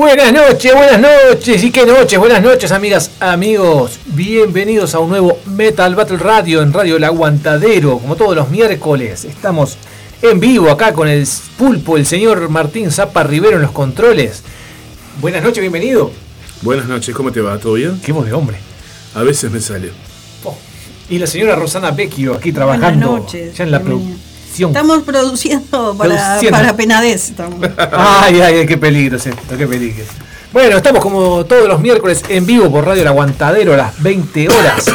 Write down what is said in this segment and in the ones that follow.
Buenas noches, buenas noches y qué noches, buenas noches amigas, amigos. Bienvenidos a un nuevo Metal Battle Radio en Radio El Aguantadero, como todos los miércoles. Estamos en vivo acá con el pulpo, el señor Martín Zapa Rivero en los controles. Buenas noches, bienvenido. Buenas noches, ¿cómo te va? ¿Todo bien? Qué voz de hombre. A veces me sale. Oh, Y la señora Rosana Vecchio aquí trabajando Buenas noches, ya en la. Producción. Estamos produciendo para, Produciendo. para Penades. estamos. Ay, ay, ay, qué peligro es esto, qué peligro. Bueno, estamos como todos los miércoles en vivo por Radio El Aguantadero a las 20 horas.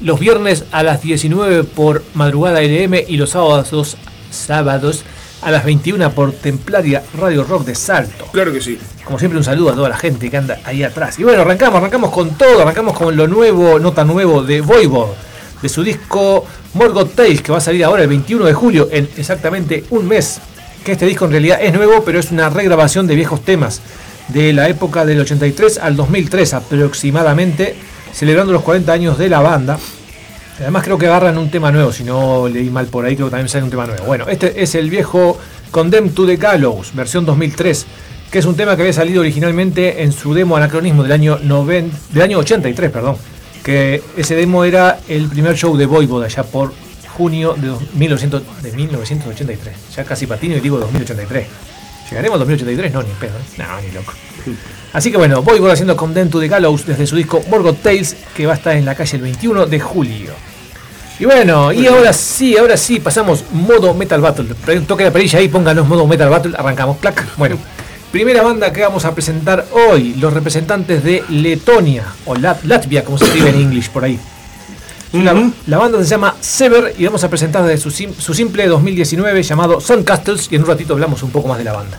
Los viernes a las 19 por Madrugada LM y los sábados, sábados a las 21 por Templaria Radio Rock de Salto. Claro que sí. Como siempre, un saludo a toda la gente que anda ahí atrás. Y bueno, arrancamos, arrancamos con todo, arrancamos con lo nuevo, nota nuevo de Voivod, de su disco Morgoth Tales, que va a salir ahora el 21 de julio, en exactamente un mes. Que este disco en realidad es nuevo, pero es una regrabación de viejos temas de la época del 83 al 2003 aproximadamente, celebrando los 40 años de la banda. Además creo que agarran un tema nuevo, si no leí mal por ahí, creo que también sale un tema nuevo. Bueno, este es el viejo Condemned to the Gallows, versión 2003, que es un tema que había salido originalmente en su demo anacronismo del año, noven- del año 83, perdón. Que ese demo era el primer show de Voivod allá por junio de, dos- 1900 de 1983. Ya casi patino y digo 2083. ¿Llegaremos al 2083? No, ni pedo, ¿eh? No, ni loco. Así que bueno, Voivod haciendo Condemned to the Gallows desde su disco Morgoth Tales, que va a estar en la calle el 21 de julio. Y bueno, y ahora sí, ahora sí, pasamos modo Metal Battle. Toque la perilla ahí, pónganos modo Metal Battle, arrancamos, plac. Bueno, primera banda que vamos a presentar hoy, los representantes de Letonia, o Lat- Latvia, como se escribe en inglés por ahí. La, la banda se llama Sever y vamos a presentar desde su, sim- su simple 2019 llamado Sun Castles y en un ratito hablamos un poco más de la banda.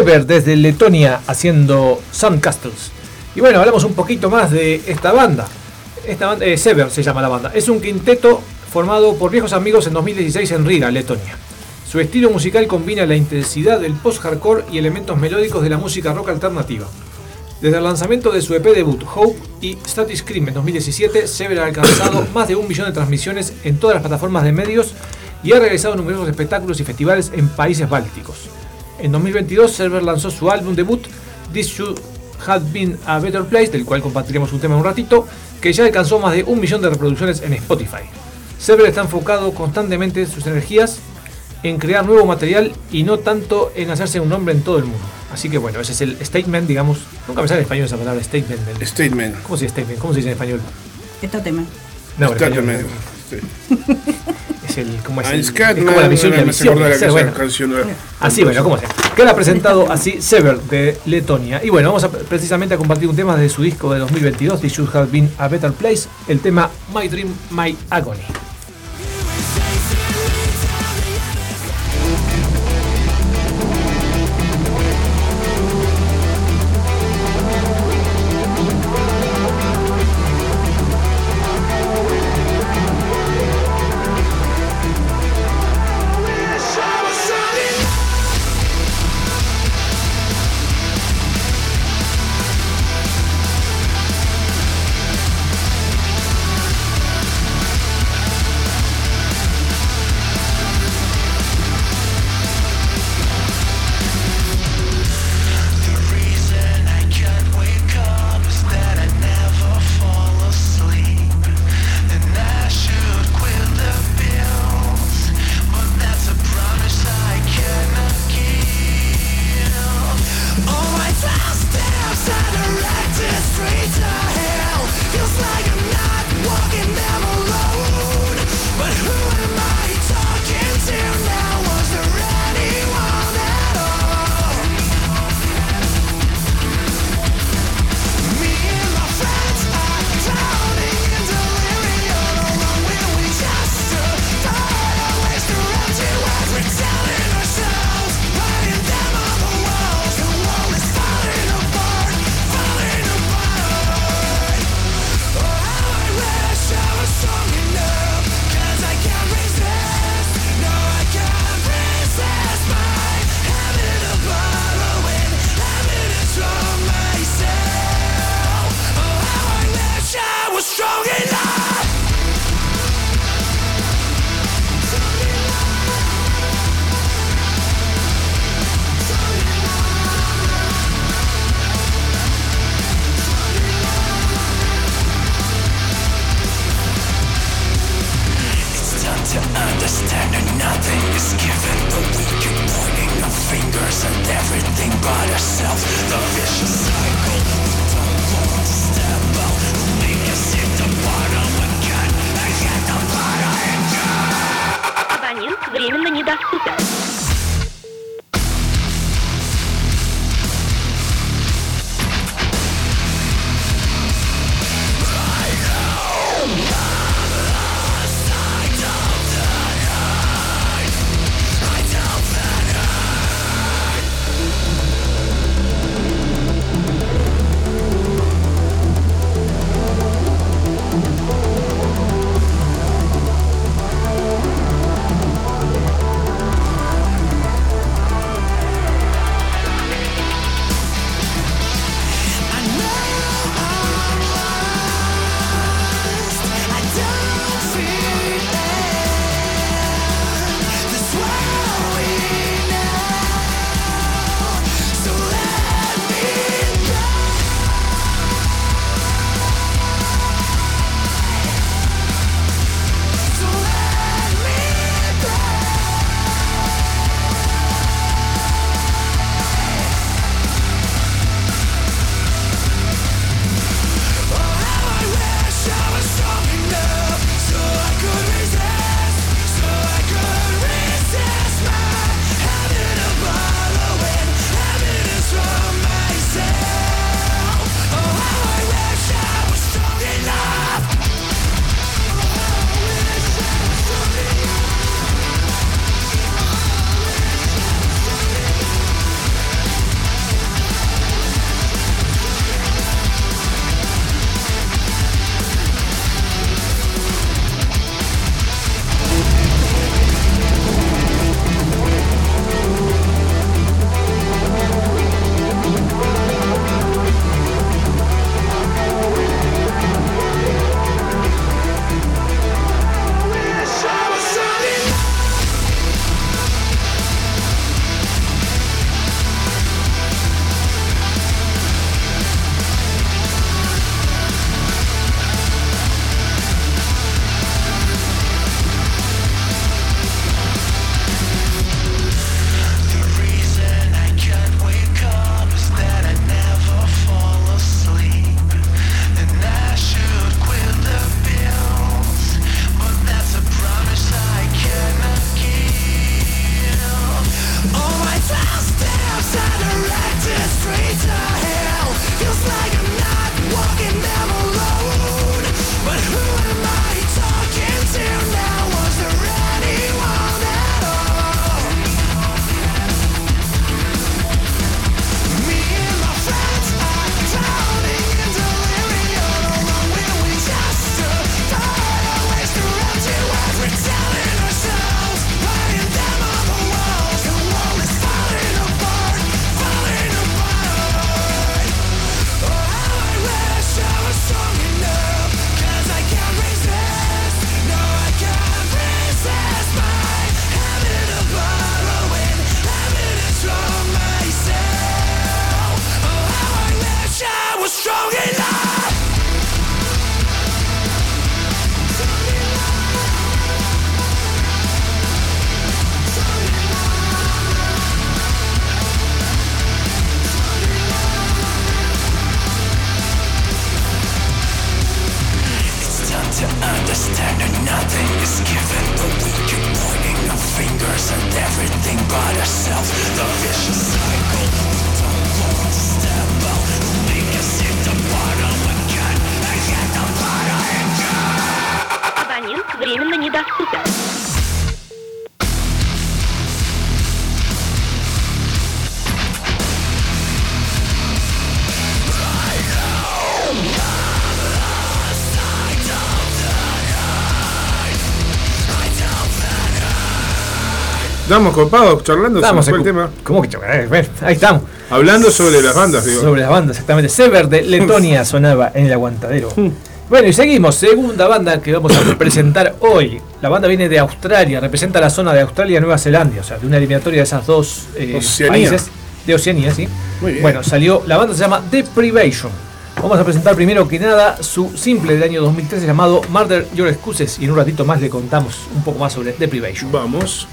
Sever desde Letonia haciendo Castles. Y bueno, hablamos un poquito más de esta banda. Esta banda eh, Sever se llama la banda. Es un quinteto formado por viejos amigos en 2016 en Riga, Letonia. Su estilo musical combina la intensidad del post-hardcore y elementos melódicos de la música rock alternativa. Desde el lanzamiento de su EP debut, Hope y Static Scream en 2017, Sever ha alcanzado más de un millón de transmisiones en todas las plataformas de medios y ha realizado numerosos espectáculos y festivales en países bálticos. En 2022, Sever lanzó su álbum debut, This Should Have Been a Better Place, del cual compartiremos un tema en un ratito, que ya alcanzó más de un millón de reproducciones en Spotify. Sever está enfocado constantemente sus energías en crear nuevo material y no tanto en hacerse un nombre en todo el mundo. Así que bueno, ese es el statement, digamos. Nunca me sale en español esa palabra, statement. Statement. ¿Cómo se dice statement? ¿Cómo se dice en español? Estátement. No, en español. Statement. Sí. Es el, ¿cómo es, Ah, el- es como la misión y la de ser, la bueno. canción Así, bueno, como sea. Queda presentado así Sever de Letonia. Y bueno, vamos a, precisamente a compartir un tema de su disco de 2022, This Should Have Been a Better Place, el tema My Dream, My Agony. До встречи. Estamos copados charlando Estamos sobre el tema. ¿Cómo que eh, Ahí estamos. Hablando sobre las bandas, digo. Sobre las bandas, exactamente. Sever de Letonia sonaba en el aguantadero. Bueno, y seguimos. Segunda banda que vamos a presentar hoy. La banda viene de Australia, representa la zona de Australia y Nueva Zelanda, o sea, de una eliminatoria de esas dos eh, países. De Oceanía, sí. Muy bien. Bueno, salió. La banda se llama Deprivation. Vamos a presentar primero que nada su simple del año 2013 llamado Murder Your Excuses. Y en un ratito más le contamos un poco más sobre Deprivation. Vamos.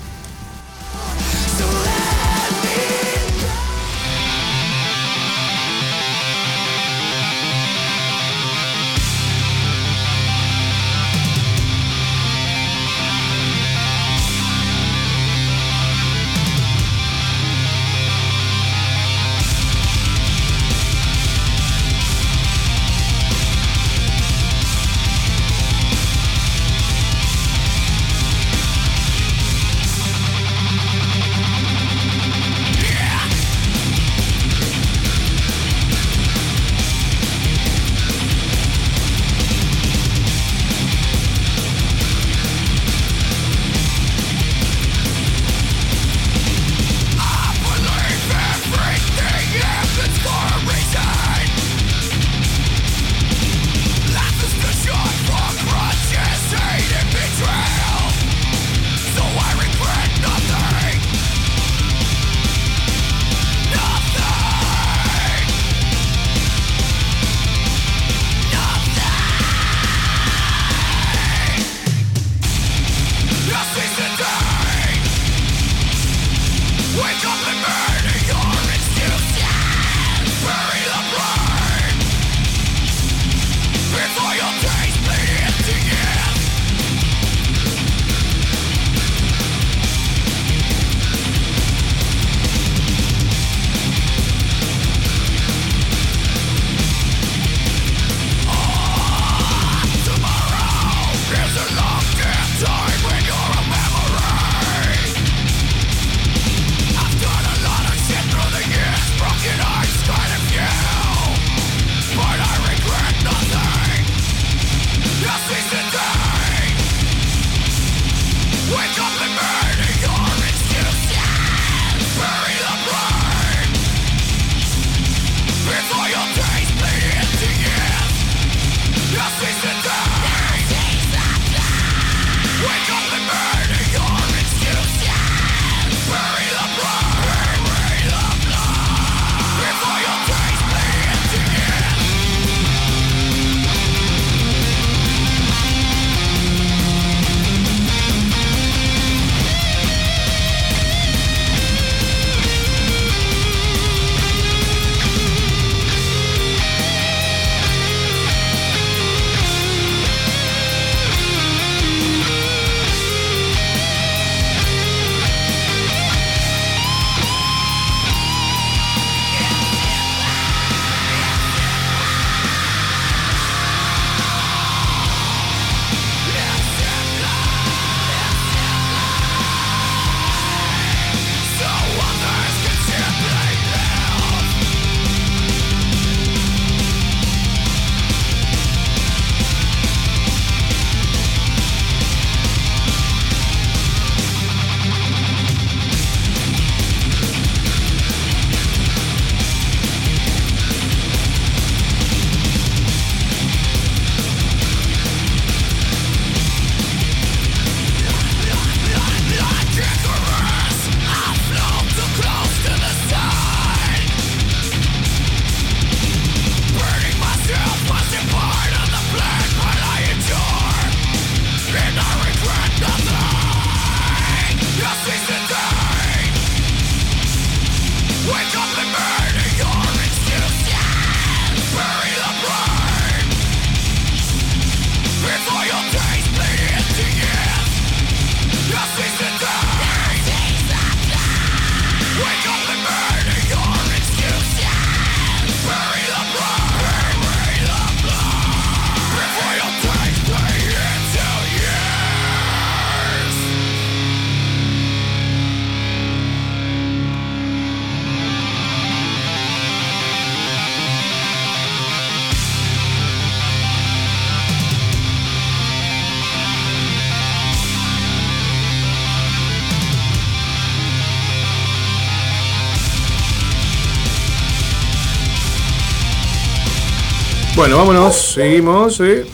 Bueno, vámonos, seguimos. ¿eh?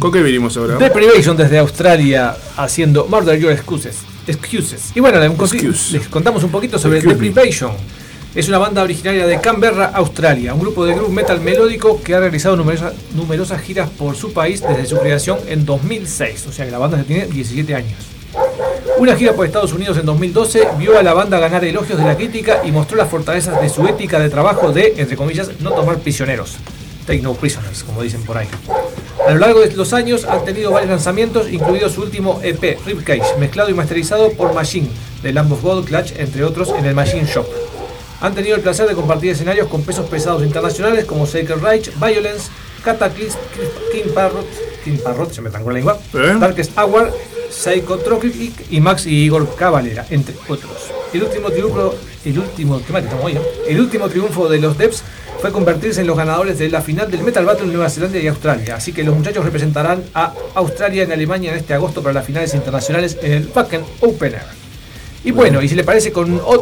¿Con qué vinimos ahora? Deprivation desde Australia haciendo Murder Your Excuses. Excuses. Y bueno, les, conti- Excuse. les contamos un poquito sobre Excuse me. Deprivation. Es una banda originaria de Canberra, Australia, un grupo de groove metal melódico que ha realizado numerosas, numerosas giras por su país desde su creación en 2006, o sea que la banda ya tiene 17 años. Una gira por Estados Unidos en 2012 vio a la banda ganar elogios de la crítica y mostró las fortalezas de su ética de trabajo de, entre comillas, no tomar prisioneros. Take no prisoners, como dicen por ahí. A lo largo de los años han tenido varios lanzamientos, incluido su último EP, Ribcage, mezclado y masterizado por Machine, de Lamb of God, Clutch, entre otros, en el Machine Shop. Han tenido el placer de compartir escenarios con pesos pesados internacionales como Sacred Reich, Violence, Cataclysm, King Parrot, King Parrot, se me trancó la lengua, ¿Eh? Darkest Hour, Psychotropic y Max y Igor Cavalera, entre otros. El último triunfo, el último, qué mal que estamos hoy, ¿eh? El último triunfo de los Devs fue convertirse en los ganadores de la final del Metal Battle en Nueva Zelanda y Australia. Así que los muchachos representarán a Australia en Alemania en este agosto para las finales internacionales en el Wacken Opener. Y bueno, y si le parece,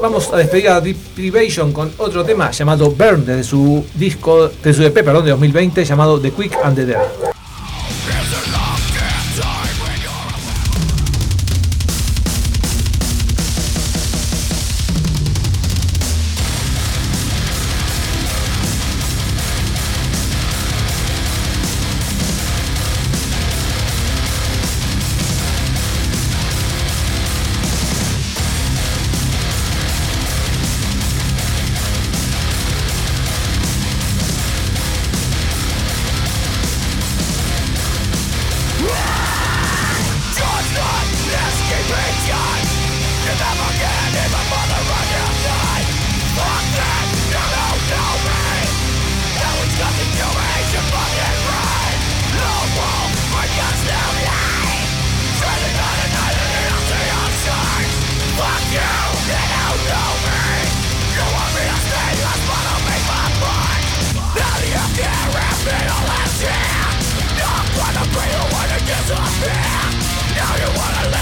vamos a despedir a Deprivation con otro tema llamado Burn, desde su disco, de su EP, perdón, de 2020, llamado The Quick and the Dead.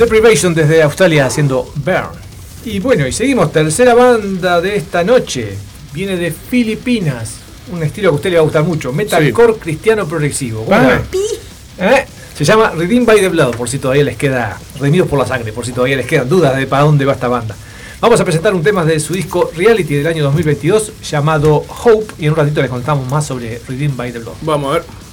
Deprivation desde Australia haciendo Burn. Y bueno, y seguimos, tercera banda de esta noche. Viene de Filipinas. Un estilo que a usted le va a gustar mucho. Metalcore cristiano progresivo. ¿Eh? Se llama Redeemed by the Blood, por si todavía les queda. Redimidos por la sangre, por si todavía les quedan dudas de para dónde va esta banda. Vamos a presentar un tema de su disco Reality del año 2022 llamado Hope. Y en un ratito les contamos más sobre Redeemed by the Blood. Vamos a ver.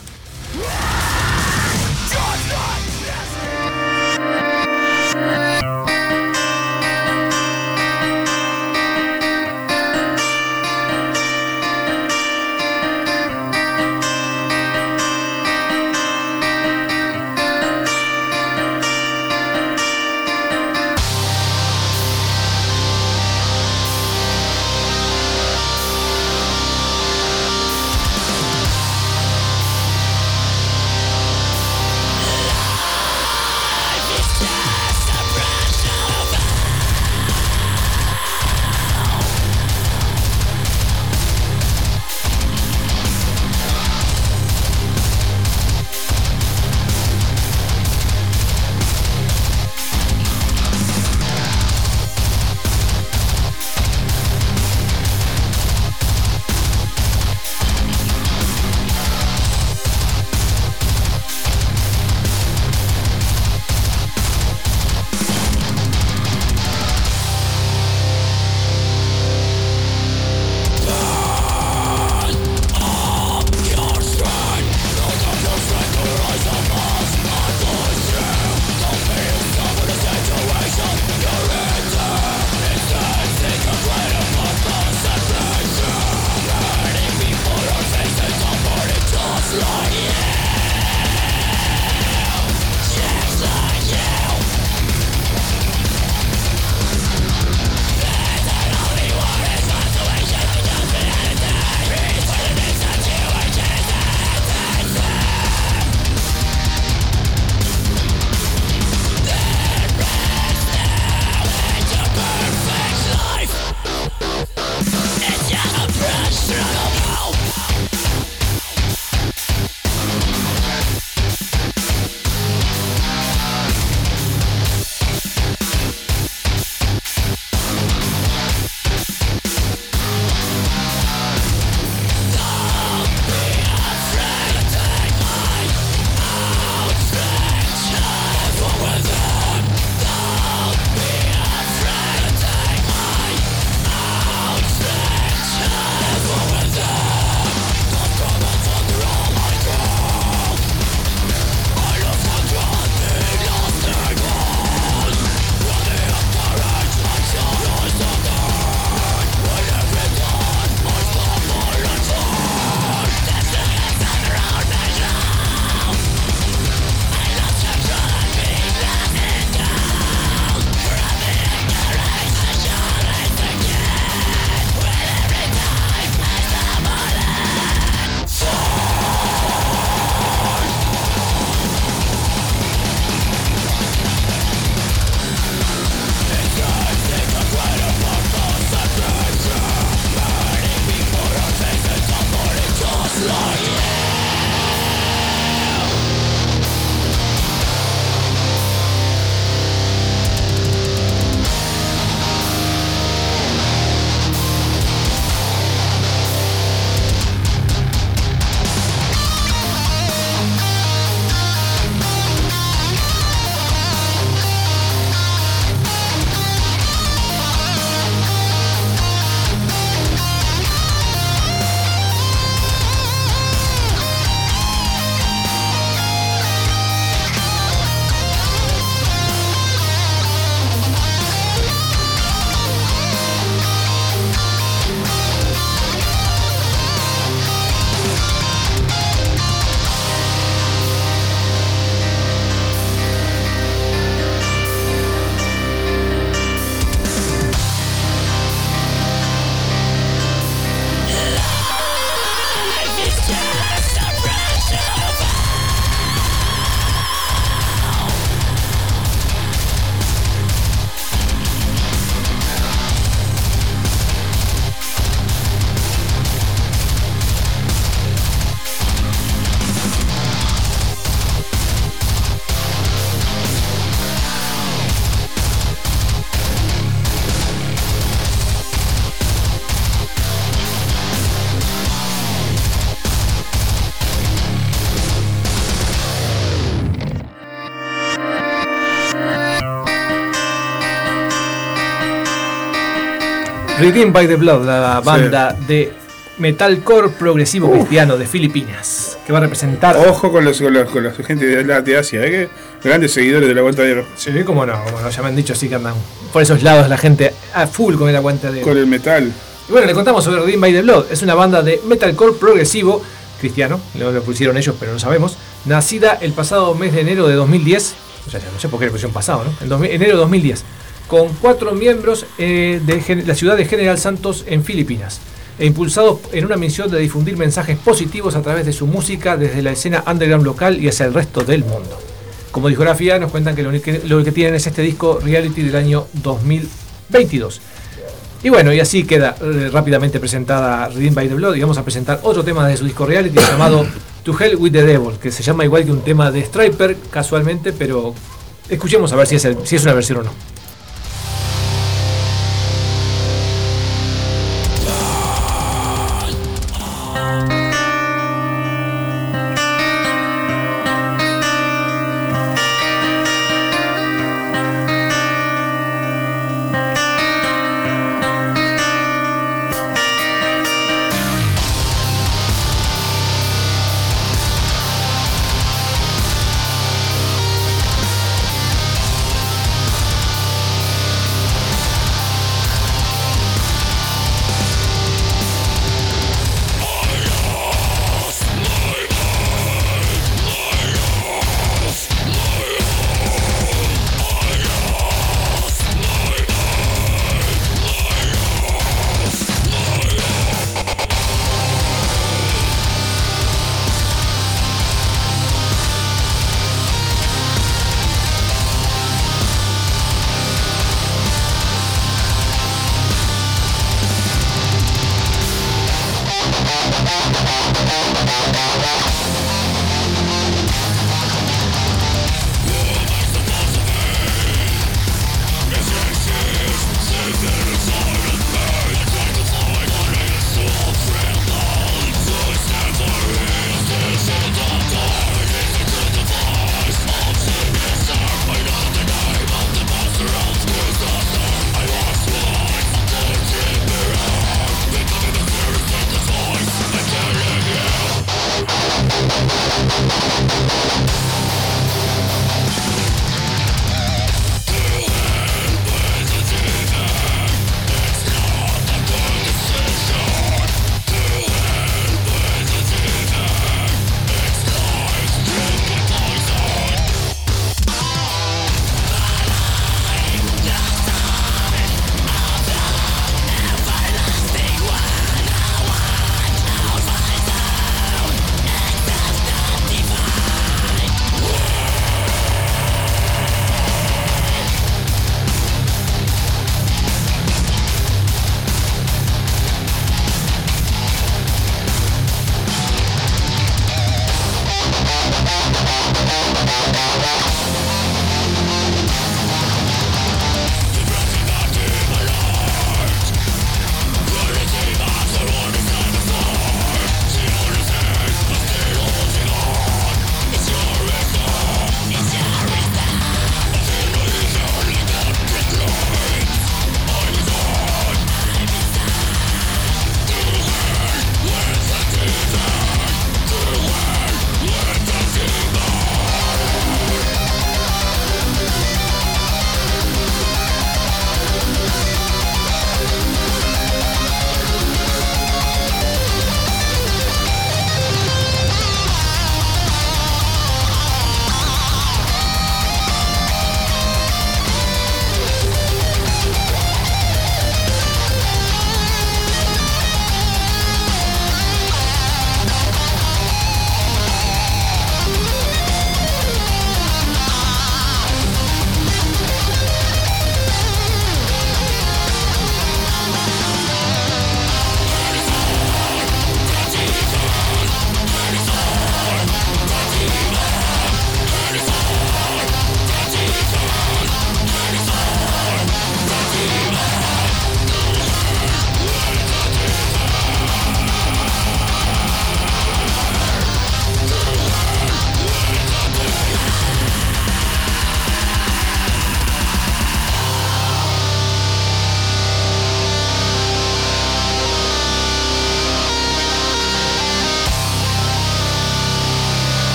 Redeemed by the Blood, la banda de metalcore progresivo cristiano de Filipinas, que va a representar. Ojo con los, con los, con la gente de, la- de Asia, ¿eh? que grandes seguidores del aguantadero. Sí, como no, como no, ya me han dicho, sí que andan por esos lados la gente a full con el aguante de. Con el metal. Y bueno, le contamos sobre Redeemed by the Blood. Es una banda de metalcore progresivo cristiano, lo, lo pusieron ellos, pero no sabemos. Nacida el pasado mes de enero de 2010, o sea, no sé por qué le pusieron pasado, ¿no? En 2000 enero de 2010, con cuatro miembros eh, de la ciudad de General Santos en Filipinas. E impulsados en una misión de difundir mensajes positivos a través de su música desde la escena underground local y hacia el resto del mundo. Como discografía nos cuentan que lo, que lo que tienen es este disco Reality del año 2022. Y bueno, y así queda eh, rápidamente presentada Redeemed by the Blood y vamos a presentar otro tema de su disco reality llamado To Hell with the Devil, que se llama igual que un tema de Striper casualmente, pero escuchemos a ver si es, si es una versión o no.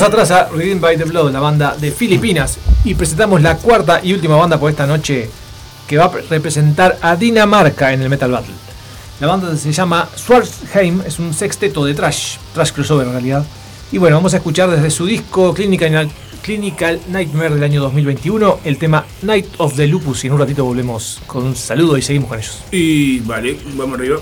Dejamos atrás a Redeemed by the Blood, la banda de Filipinas, y presentamos la cuarta y última banda por esta noche que va a representar a Dinamarca en el Metal Battle. La banda se llama Swarzheim, es un sexteto de trash, trash crossover en realidad. Y bueno, vamos a escuchar desde su disco Clinical, Clinical Nightmare del año 2021 el tema Night of the Lupus. Y en un ratito volvemos con un saludo y seguimos con ellos. Y vale, vamos arriba.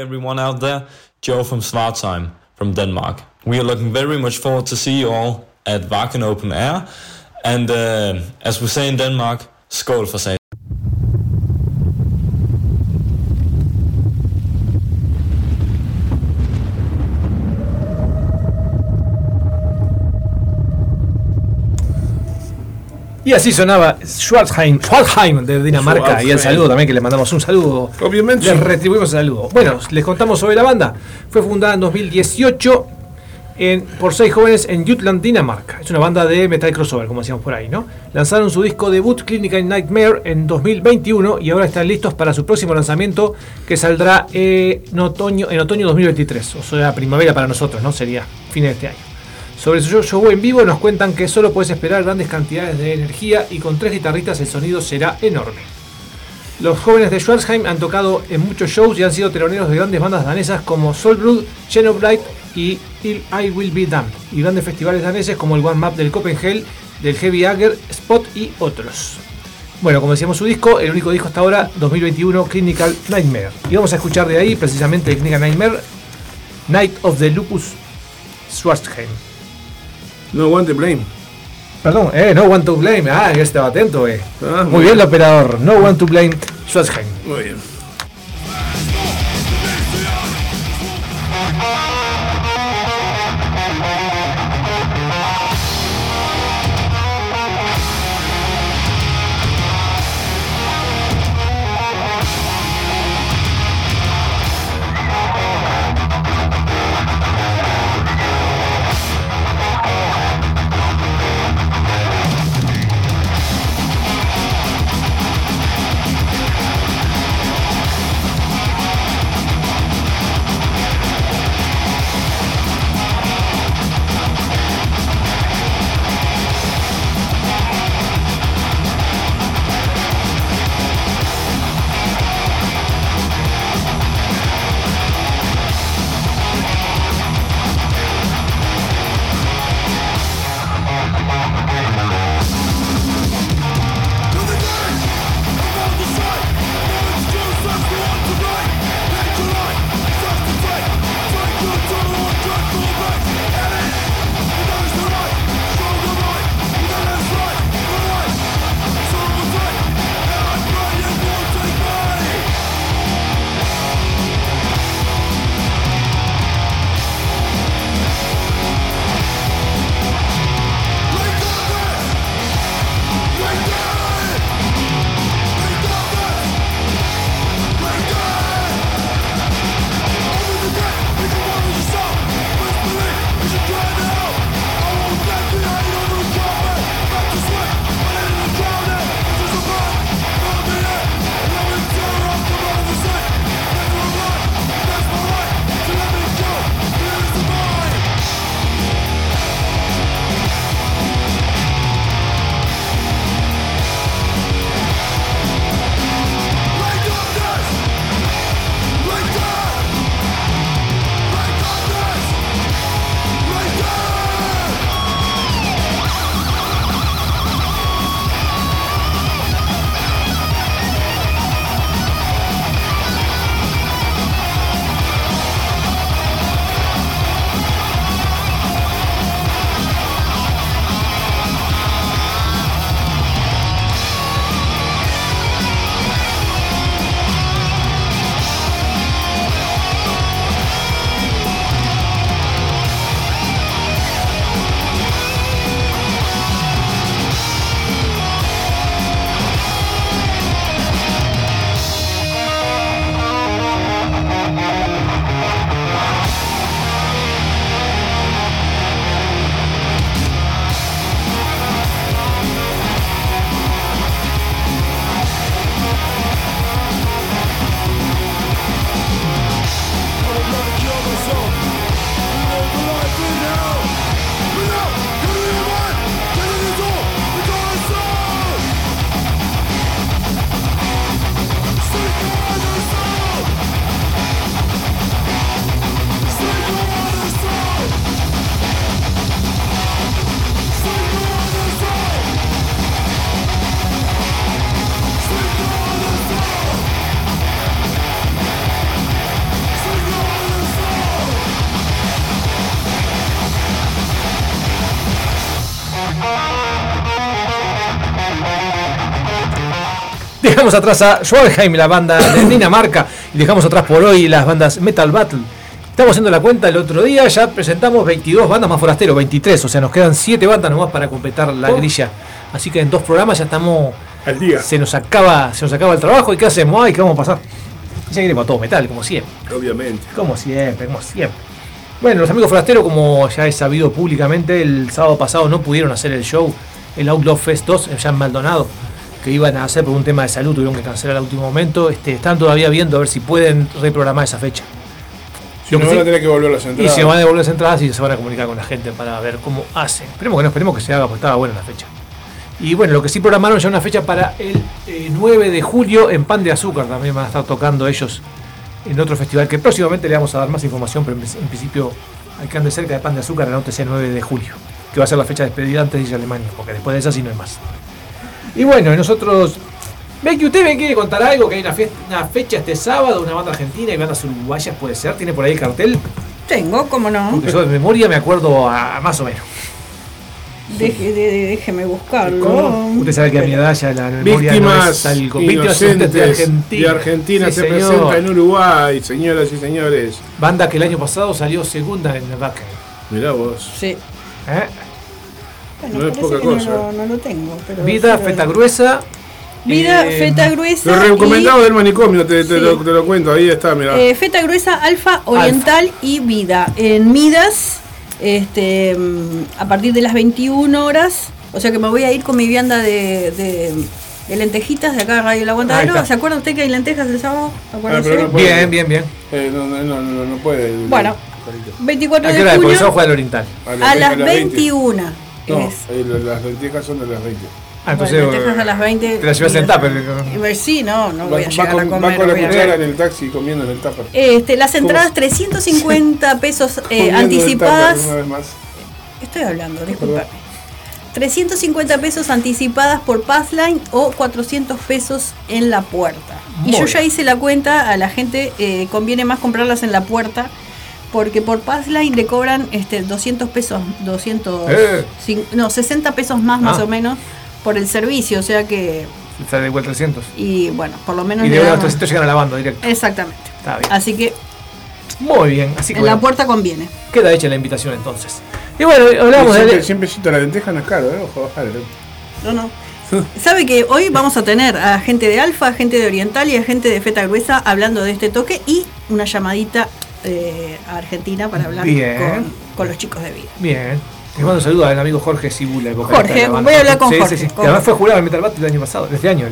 Everyone out there, Joe from Svartsheim from Denmark. We are looking very much forward to see you all at Wacken Open Air. And uh, as we say in Denmark, skål for satan. Y así sonaba Schwarzheim, Schwarzheim de Dinamarca. Y el saludo también, que le mandamos un saludo. Obviamente. Les retribuimos el saludo. Bueno, les contamos sobre la banda. Fue fundada en 2018 en- por seis jóvenes en Jutland, Dinamarca. Es una banda de metal crossover, como decíamos por ahí, ¿no? Lanzaron su disco debut Clinical Nightmare en 2021 y ahora están listos para su próximo lanzamiento que saldrá eh, en, otoño, en otoño 2023. O sea, primavera para nosotros, ¿no? Sería fin de este año. Sobre su show en vivo nos cuentan que solo puedes esperar grandes cantidades de energía y con tres guitarristas el sonido será enorme. Los jóvenes de Schwarzheim han tocado en muchos shows y han sido teloneros de grandes bandas danesas como Soulblood, Xenoblade y Till I Will Be Damned, y grandes festivales daneses como el One Map del Copenhagen, del Heavy Ager, Spot y otros. Bueno, como decíamos su disco, el único disco hasta ahora, 2021, Clinical Nightmare. Y vamos a escuchar de ahí precisamente Clinical Nightmare, Night of the Lupus Schwarzheim. No one to blame. Perdón, eh, no one to blame. Ah, ya estaba atento, eh. Ah, Muy bien el operador. No one to blame, Schwarzheim. Muy bien. Dejamos atrás a Schwalheim, la banda de Dinamarca, y dejamos atrás por hoy las bandas Metal Battle. Estamos haciendo la cuenta el otro día, ya presentamos 22 bandas más forasteros, 23, o sea, nos quedan 7 bandas nomás para completar la Oh. grilla. Así que en dos programas ya estamos. Al día. Se nos acaba, se nos acaba el trabajo y ¿qué hacemos? Ay, ¿qué vamos a pasar? Y seguiremos a todo metal, como siempre. Obviamente. Como siempre, como siempre. Bueno, los amigos forasteros, como ya he sabido públicamente, el sábado pasado no pudieron hacer el show, el Outlaw Fest 2, ya en Maldonado, que iban a hacer por un tema de salud, tuvieron que cancelar al último momento. Este, están todavía viendo a ver si pueden reprogramar esa fecha. Si no van a tener que volver las Y entradas. se van a devolver las entradas y se van a comunicar con la gente para ver cómo hacen. Esperemos que no, esperemos que se haga, porque estaba buena la fecha. Y bueno, lo que sí programaron ya una fecha para el eh, 9 de julio en Pan de Azúcar. También van a estar tocando ellos en otro festival que próximamente le vamos a dar más información, pero en, en principio hay que andar cerca de Pan de Azúcar, anótese el 9 de julio, que va a ser la fecha de despedida antes de ir a Alemania, porque después de esa sí no hay más. Y bueno, y nosotros. Ve que usted me quiere contar algo, que hay una, fiesta- una fecha este sábado, una banda argentina y bandas uruguayas, puede ser, tiene por ahí el cartel. Tengo, cómo no. Porque yo de memoria me acuerdo a, más o menos. Deje- de- de- déjeme buscarlo. ¿Cómo? Usted sabe que a mi edad ya la memoria no Víctimas es algo. Víctimas de Argentina. de Argentina Sí, se señor. presenta en Uruguay, señoras y señores. Banda que el año pasado salió segunda en el Backen. Mirá vos. Sí. ¿eh? Bueno, No es parece poca que cosa. No, lo- no lo tengo. Pero Vida, feta gruesa. Vida, eh, feta gruesa. Lo recomendado del manicomio, te, te Sí. lo, te lo cuento, ahí está, mirá. y, eh, feta gruesa, alfa, oriental y vida. En Midas, este, mm, a partir de las 21 horas. O sea que me voy a ir con mi vianda de, de, de lentejitas de acá de Radio Ahí Aguantadero. ¿Se acuerda usted que hay lentejas el sábado? Ah, no. Bien, bien, bien. Eh, no, no, no, no, no puede. Bueno, 24 ¿A qué de hora? Porque eso juega el Oriental. a las 21. No, es. eh, las lentejas son de las 20. Ah, entonces. Bueno, lentejas a las 20. Te la llevas en tupper. Y ver, Sí, no, no Va, voy a va llegar con, a va comer. con la cuchara en el taxi comiendo en el tupper. Este, las entradas 350 pesos eh, el anticipadas. tupper Una vez más. Estoy hablando, disculpame. 350 pesos anticipadas por Passline o 400 pesos en la puerta. Y yo bien. ya hice la cuenta, a la gente eh, conviene más comprarlas en la puerta porque por Passline le cobran este 200 pesos, 200, Eh. no, 60 pesos más más Ah. o menos por el servicio, o sea que Está de igual 300. y bueno, por lo menos Y de damos- 300 llegan a la banda directo. Exactamente. Está bien. Así que Muy bien. Así que en la puerta conviene. queda hecha la invitación entonces. Y bueno, hablamos siempre, de. siempre la lenteja no es caro, ¿eh? Ojo, bajale. No, no. Sabe que hoy vamos a tener a gente de Alfa, gente de Oriental y a gente de Feta Gruesa hablando de este toque y una llamadita eh, a Argentina para hablar con, con los chicos de vida. Bien. Les mando un saludo al amigo Jorge vocalista Jorge, voy a hablar con Sí, Jorge, sí. con además fue jurado en Metal Battle el año pasado, este año.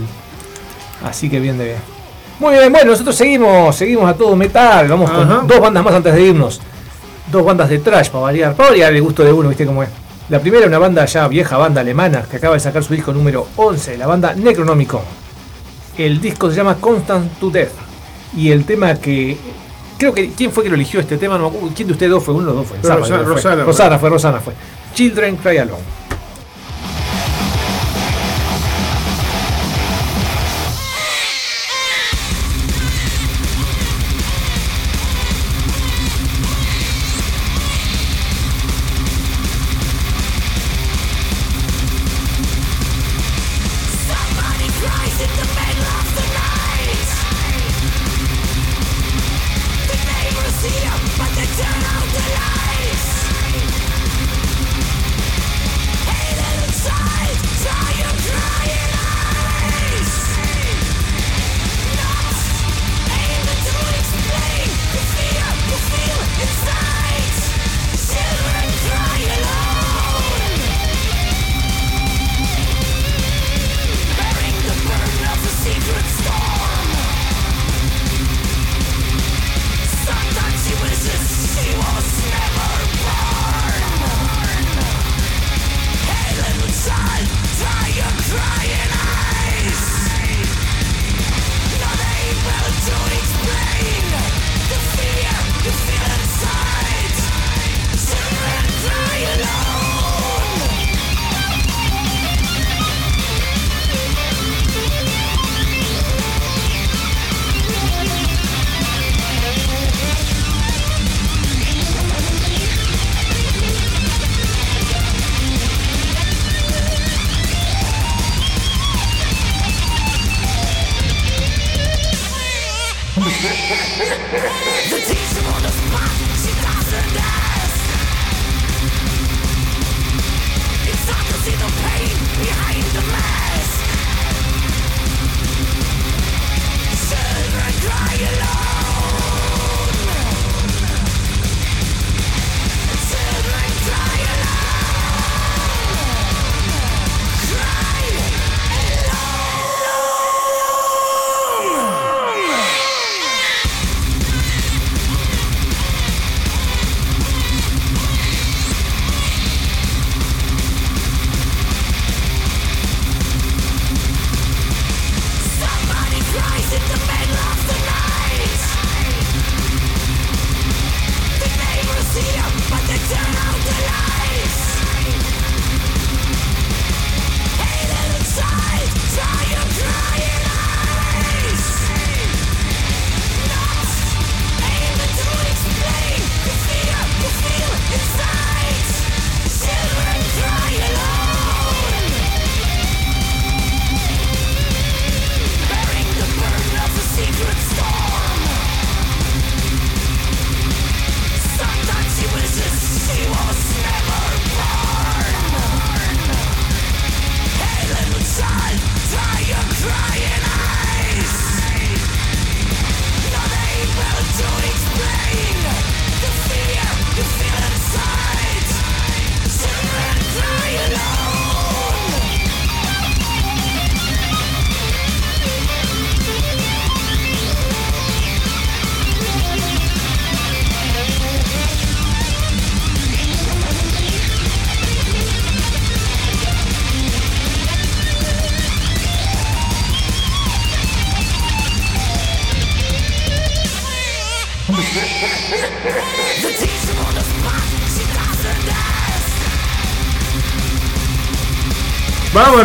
Así que bien de bien. Muy bien, bueno, nosotros seguimos, seguimos a todo metal. Vamos Ajá. con dos bandas más antes de irnos. Dos bandas de trash para variar. Para variar el gusto de uno, viste cómo es. La primera, una banda ya vieja, banda alemana, que acaba de sacar su disco número 11, la banda Necronomicon. El disco se llama Constant to Death. Y el tema que. Creo que. ¿Quién fue que lo eligió este tema? No me acuerdo. ¿Quién de ustedes dos fue? Uno de los dos fue. Rosana- fue. Rosana fue, Rosana fue. Children Cry Alone.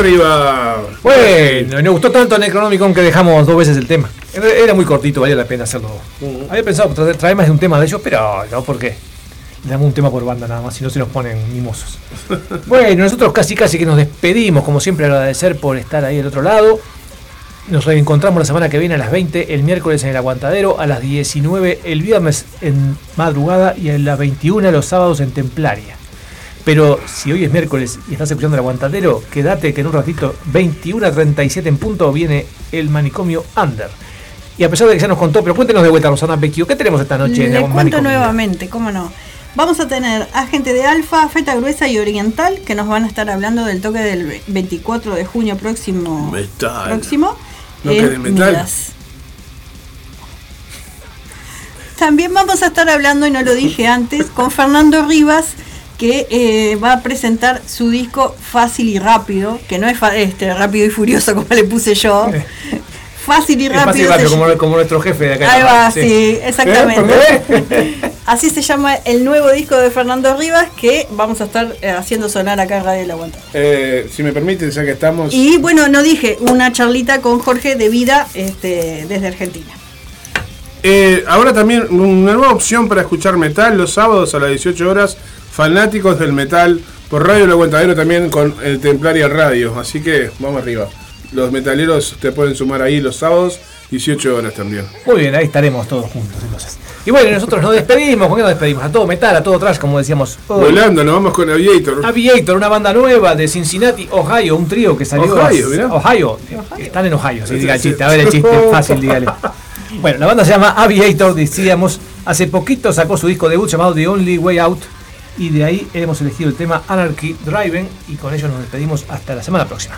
Arriba. Bueno, nos gustó tanto Necronomicon que dejamos dos veces el tema. Era muy cortito, valía la pena hacerlo. Había pensado traer, traer más de un tema de ellos, pero no, ¿por qué? Le damos un tema por banda nada más, si no se nos ponen mimosos. bueno, nosotros casi casi que nos despedimos, como siempre agradecer por estar ahí del otro lado. Nos reencontramos la semana que viene a las 20, el miércoles en el Aguantadero, a las 19 el viernes en madrugada y a las 21 los sábados en Templaria. Pero si hoy es miércoles y estás escuchando el aguantadero, quédate que en un ratito, 21 a 37 en punto, viene el manicomio Under. Y a pesar de que ya nos contó, pero cuéntenos de vuelta, Rosana Vecchio, ¿qué tenemos esta noche en Le el cuento manicomio? nuevamente, cómo no. Vamos a tener a gente de Alfa, Feta Gruesa y Oriental que nos van a estar hablando del toque del 24 de junio próximo. Metal. Próximo. No que en de metal. Midas. También vamos a estar hablando, y no lo dije antes, con Fernando Rivas, que eh, va a presentar su disco Fácil y Rápido, que no es este, rápido y furioso como le puse yo. Fácil y Es fácil rápido. y rápido, como, como nuestro jefe de acá. Ahí va, Sí. sí, exactamente. Así se llama el nuevo disco de Fernando Rivas que vamos a estar eh, haciendo sonar acá en Radio El Aguanta. Eh, si me permiten, ya que estamos. Y bueno, no dije, una charlita con Jorge de vida este, desde Argentina. Eh, ahora también una nueva opción para escuchar metal los sábados a las 18 horas. Fanáticos del metal por Radio El Aguantadero también con el Templaria Radio. Así que vamos arriba. Los metaleros te pueden sumar ahí los sábados, 18 horas también. Muy bien, ahí estaremos todos juntos entonces. Y bueno, nosotros nos despedimos, ¿con qué nos despedimos? A todo metal, a todo trash, como decíamos. hoy. Volando, nos vamos con Aviator. Aviator, una banda nueva de Cincinnati, Ohio, un trío que salió. Ohio, a- mirá. Ohio. Están en Ohio, sí, Sí, diga el chiste. A ver el chiste, fácil, dígale. Bueno, la banda se llama Aviator, decíamos. Hace poquito sacó su disco debut llamado The Only Way Out. Y de ahí hemos elegido el tema Anarchy Driving. Y con ello nos despedimos hasta la semana próxima.